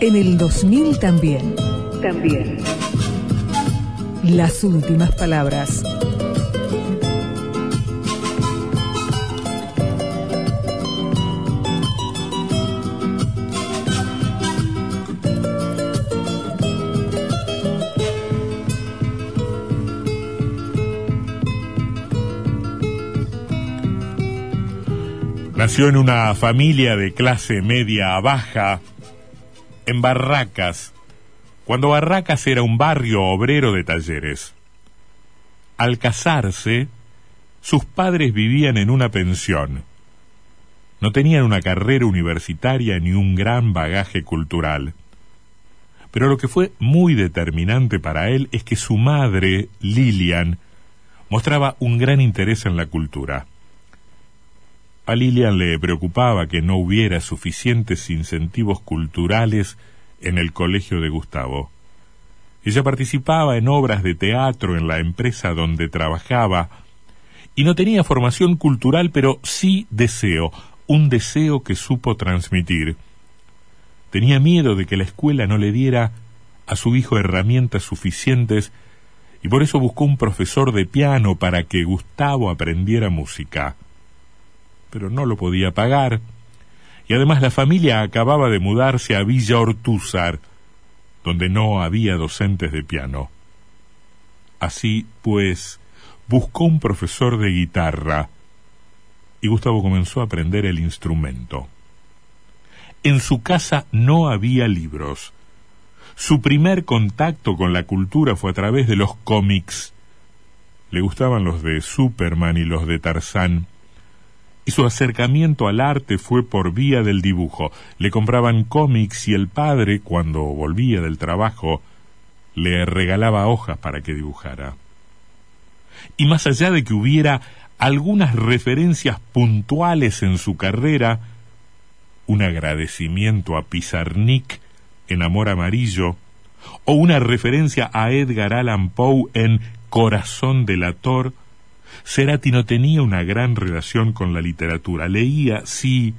En el 2000 también. También. Las últimas palabras. Nació en una familia de clase media a baja, en Barracas, cuando Barracas era un barrio obrero de talleres. Al casarse, sus padres vivían en una pensión. No tenían una carrera universitaria ni un gran bagaje cultural. Pero lo que fue muy determinante para él es que su madre, Lilian, mostraba un gran interés en la cultura. A Lilian le preocupaba que no hubiera suficientes incentivos culturales en el colegio de Gustavo. Ella participaba en obras de teatro en la empresa donde trabajaba y no tenía formación cultural, pero sí deseo, un deseo que supo transmitir. Tenía miedo de que la escuela no le diera a su hijo herramientas suficientes y por eso buscó un profesor de piano para que Gustavo aprendiera música pero no lo podía pagar. Y además la familia acababa de mudarse a Villa Ortúzar, donde no había docentes de piano. Así pues, buscó un profesor de guitarra y Gustavo comenzó a aprender el instrumento. En su casa no había libros. Su primer contacto con la cultura fue a través de los cómics. Le gustaban los de Superman y los de Tarzán y su acercamiento al arte fue por vía del dibujo. Le compraban cómics y el padre, cuando volvía del trabajo, le regalaba hojas para que dibujara. Y más allá de que hubiera algunas referencias puntuales en su carrera, un agradecimiento a Pizarnik en Amor Amarillo, o una referencia a Edgar Allan Poe en Corazón delator, Cerati no tenía una gran relación con la literatura. Leía, sí,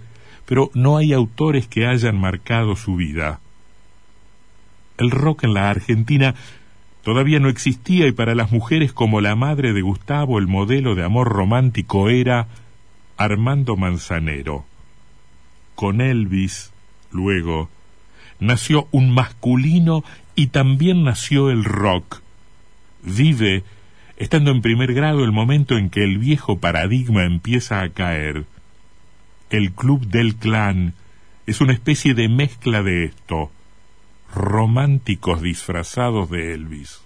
pero no hay autores que hayan marcado su vida. El rock en la Argentina todavía no existía y para las mujeres como la madre de Gustavo el modelo de amor romántico era Armando Manzanero. Con Elvis, luego, nació un masculino y también nació el rock. Vive estando en primer grado el momento en que el viejo paradigma empieza a caer. El club del clan es una especie de mezcla de esto, románticos disfrazados de Elvis.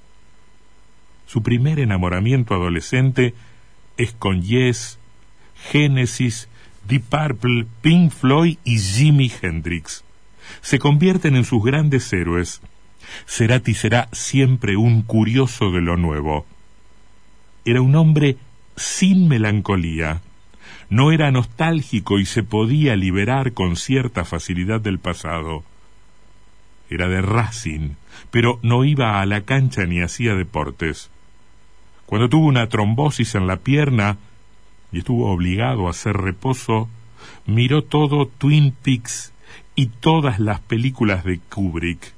Su primer enamoramiento adolescente es con Yes, Genesis, Deep Purple, Pink Floyd y Jimi Hendrix. Se convierten en sus grandes héroes. Cerati será siempre un curioso de lo nuevo era un hombre sin melancolía. No era nostálgico y se podía liberar con cierta facilidad del pasado. Era de Racing, pero no iba a la cancha ni hacía deportes. Cuando tuvo una trombosis en la pierna y estuvo obligado a hacer reposo, miró todo Twin Peaks y todas las películas de Kubrick.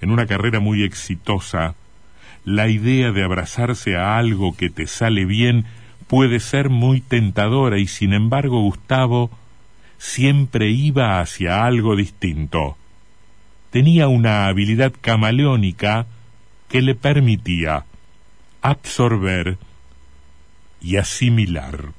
En una carrera muy exitosa, la idea de abrazarse a algo que te sale bien puede ser muy tentadora y sin embargo Gustavo siempre iba hacia algo distinto. Tenía una habilidad camaleónica que le permitía absorber y asimilar.